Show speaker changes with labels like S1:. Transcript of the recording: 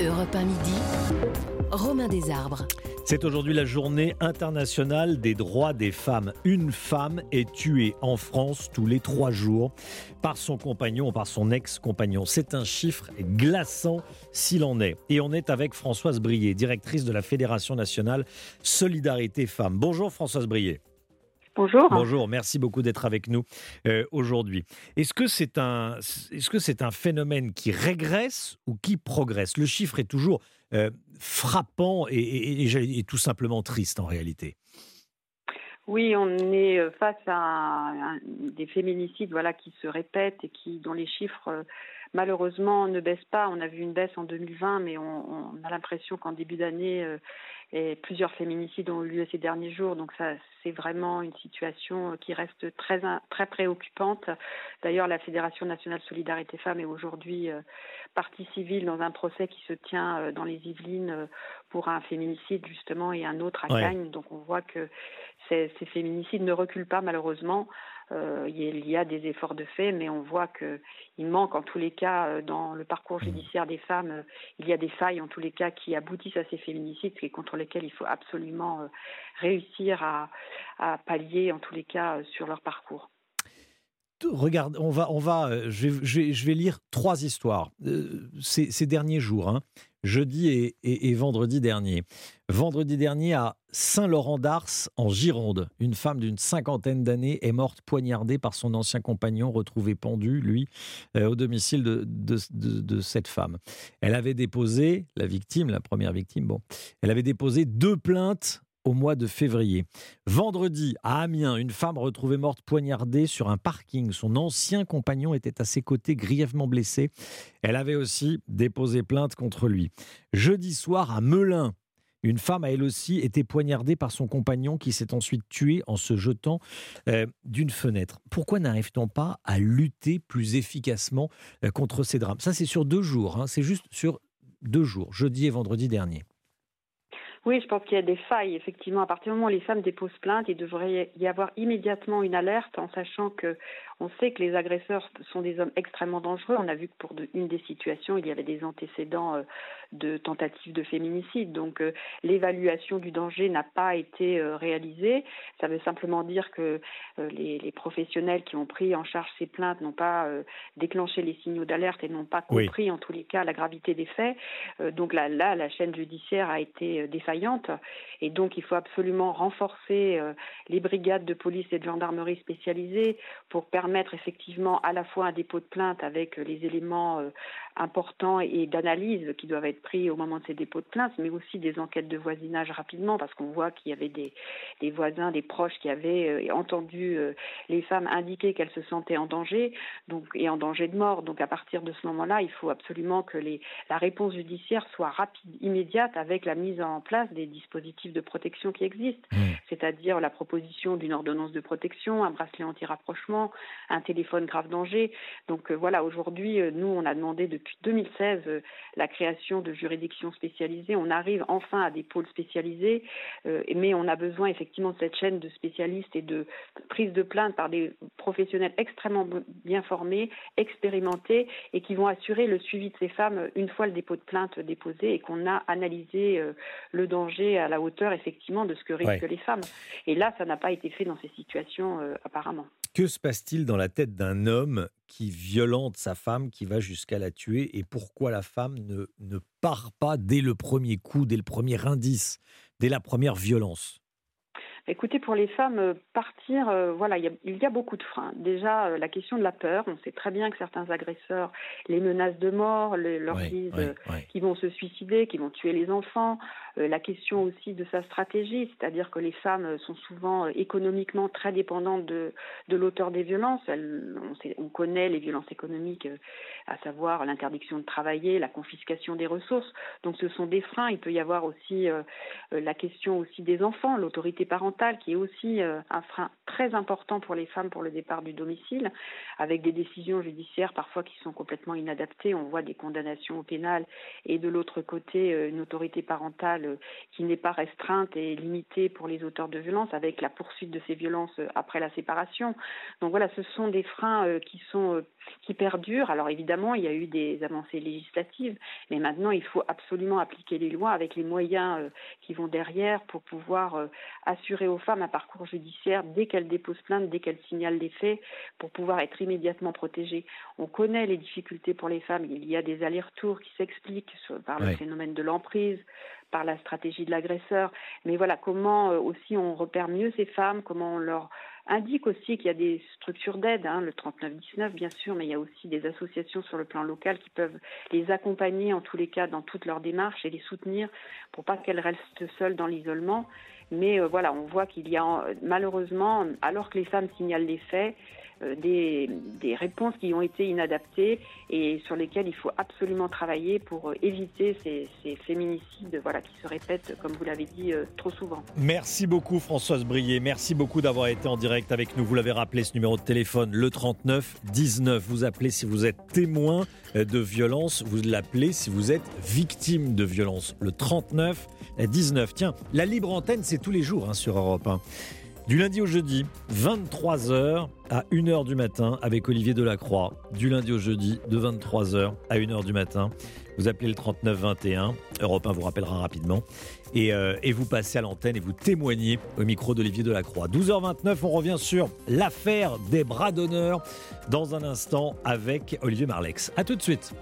S1: Europe 1 midi, Romain Desarbres.
S2: C'est aujourd'hui la journée internationale des droits des femmes. Une femme est tuée en France tous les trois jours par son compagnon ou par son ex-compagnon. C'est un chiffre glaçant s'il en est. Et on est avec Françoise Brier, directrice de la Fédération nationale Solidarité Femmes. Bonjour Françoise Brier.
S3: Bonjour.
S2: Bonjour, merci beaucoup d'être avec nous euh, aujourd'hui. Est-ce que c'est un, est-ce que c'est un phénomène qui régresse ou qui progresse? Le chiffre est toujours euh, frappant et, tout simplement triste en réalité.
S3: Oui, on est face à, des féminicides voilà, qui se répètent et qui, dont les chiffres euh, malheureusement ne baissent pas. On a vu une baisse en 2020, mais on, a l'impression qu'en début d'année, et plusieurs féminicides ont eu lieu ces derniers jours, donc ça, c'est vraiment une situation qui reste très, très préoccupante. D'ailleurs, la Fédération nationale Solidarité Femmes est aujourd'hui euh, partie civile dans un procès qui se tient euh, dans les Yvelines euh, pour un féminicide justement et un autre à Cagnes. Donc on voit que ces, féminicides ne reculent pas malheureusement. Euh, il y a des efforts de fait, mais on voit qu'il manque en tous les cas euh, dans le parcours mmh. judiciaire des femmes, euh, il y a des failles en tous les cas qui aboutissent à ces féminicides et contre lesquels il faut absolument réussir à, pallier en tous les cas sur leur parcours
S2: regarde, on va, on va, je vais, lire trois histoires ces, derniers jours. Hein jeudi et, vendredi dernier. Vendredi dernier, à Saint-Laurent-d'Ars, en Gironde, une femme d'une cinquantaine d'années est morte poignardée par son ancien compagnon, retrouvé pendu, lui, euh, au domicile de, de, cette femme. Elle avait déposé, la victime, la première victime, bon, elle avait déposé deux plaintes au mois de février. Vendredi, à Amiens, une femme retrouvée morte poignardée sur un parking. Son ancien compagnon était à ses côtés, grièvement blessé. Elle avait aussi déposé plainte contre lui. Jeudi soir, à Melun, une femme a elle aussi été poignardée par son compagnon qui s'est ensuite tué en se jetant euh, d'une fenêtre. Pourquoi n'arrive-t-on pas à lutter plus efficacement euh, contre ces drames? Ça, c'est sur deux jours. Hein. C'est juste sur deux jours, jeudi et vendredi dernier.
S3: Oui, je pense qu'il y a des failles. Effectivement, à partir du moment où les femmes déposent plainte, il devrait y avoir immédiatement une alerte en sachant que on sait que les agresseurs sont des hommes extrêmement dangereux. On a vu que pour une des situations, il y avait des antécédents euh, de tentatives de féminicide. Donc euh, l'évaluation du danger n'a pas été euh, réalisée. Ça veut simplement dire que les, professionnels qui ont pris en charge ces plaintes n'ont pas déclenché les signaux d'alerte et n'ont pas compris en tous les cas la gravité des faits. donc là, là, la chaîne judiciaire a été défaillante et donc il faut absolument renforcer les brigades de police et de gendarmerie spécialisées pour permettre permettre effectivement à la fois un dépôt de plainte avec les éléments euh, importants et d'analyse qui doivent être pris au moment de ces dépôts de plainte, mais aussi des enquêtes de voisinage rapidement, parce qu'on voit qu'il y avait des, voisins, des proches qui avaient euh, entendu euh, les femmes indiquer qu'elles se sentaient en danger, donc et en danger de mort. Donc à partir de ce moment-là, il faut absolument que la réponse judiciaire soit rapide, immédiate, avec la mise en place des dispositifs de protection qui existent, mmh. C'est-à-dire la proposition d'une ordonnance de protection, un bracelet anti-rapprochement, un téléphone grave danger. Donc euh, voilà, aujourd'hui, euh, nous, on a demandé depuis 2016 euh, la création de juridictions spécialisées. On arrive enfin à des pôles spécialisés, mais on a besoin effectivement de cette chaîne de spécialistes et de prise de plainte par des professionnels extrêmement bien formés, expérimentés et qui vont assurer le suivi de ces femmes une fois le dépôt de plainte déposé et qu'on a analysé le danger à la hauteur effectivement de ce que risquent les femmes. Et là, ça n'a pas été fait dans ces situations apparemment.
S2: Que se passe-t-il dans la tête d'un homme qui violente sa femme, qui va jusqu'à la tuer, et pourquoi la femme ne, ne part pas dès le premier coup, dès le premier indice, dès la première violence?
S3: Écoutez, pour les femmes, euh, partir, euh, voilà, il y, a, beaucoup de freins. Déjà, euh, la question de la peur. On sait très bien que certains agresseurs les menacent de mort, leur disent qu'ils vont se suicider, qu'ils vont tuer les enfants. la question aussi de sa stratégie, c'est-à-dire que les femmes sont souvent économiquement très dépendantes de, de l'auteur des violences. on, sait, on, connaît les violences économiques, à savoir l'interdiction de travailler, la confiscation des ressources. Donc, ce sont des freins. Il peut y avoir aussi la question aussi des enfants, l'autorité parentale qui est aussi un frein très important pour les femmes pour le départ du domicile, avec des décisions judiciaires parfois qui sont complètement inadaptées. On voit des condamnations au pénal et de l'autre côté une autorité parentale qui n'est pas restreinte et limitée pour les auteurs de violences avec la poursuite de ces violences après la séparation. Donc voilà, ce sont des freins qui sont qui perdurent. Alors évidemment, il y a eu des avancées législatives, mais maintenant il faut absolument appliquer les lois avec les moyens qui vont derrière pour pouvoir assurer aux femmes un parcours judiciaire dès qu'elles déposent plainte, dès qu'elles signalent des faits, pour pouvoir être immédiatement protégées. On connaît les difficultés pour les femmes. Il y a des allers-retours qui s'expliquent par le phénomène de l'emprise, par la stratégie de l'agresseur. Mais voilà, comment aussi on repère mieux ces femmes, comment on leur indique aussi qu'il y a des structures d'aide, hein, le 3919 bien sûr, mais il y a aussi des associations sur le plan local qui peuvent les accompagner en tous les cas dans toutes leurs démarches et les soutenir pour pas qu'elles restent seules dans l'isolement. Mais euh, voilà, on voit qu'il y a malheureusement, alors que les femmes signalent les faits, euh, des, des, réponses qui ont été inadaptées et sur lesquelles il faut absolument travailler pour euh, éviter ces, ces féminicides voilà, qui se répètent, comme vous l'avez dit, trop souvent.
S2: Merci beaucoup Françoise Brier, merci beaucoup d'avoir été en direct avec nous. Vous l'avez rappelé, ce numéro de téléphone, le 39 19. Vous appelez si vous êtes témoin de violence, vous l'appelez si vous êtes victime de violence, le 39 19. Tiens, la libre antenne, c'est tous les jours hein, sur Europe 1. Du lundi au jeudi, 23h à 1h du matin avec Olivier Delacroix. Du lundi au jeudi, de 23h à 1h du matin. Vous appelez le 3921. Europe 1 vous rappellera rapidement. Et, euh, et vous passez à l'antenne et vous témoignez au micro d'Olivier Delacroix. 12h29, on revient sur l'affaire des bras d'honneur dans un instant avec Olivier Marlex. A tout de suite.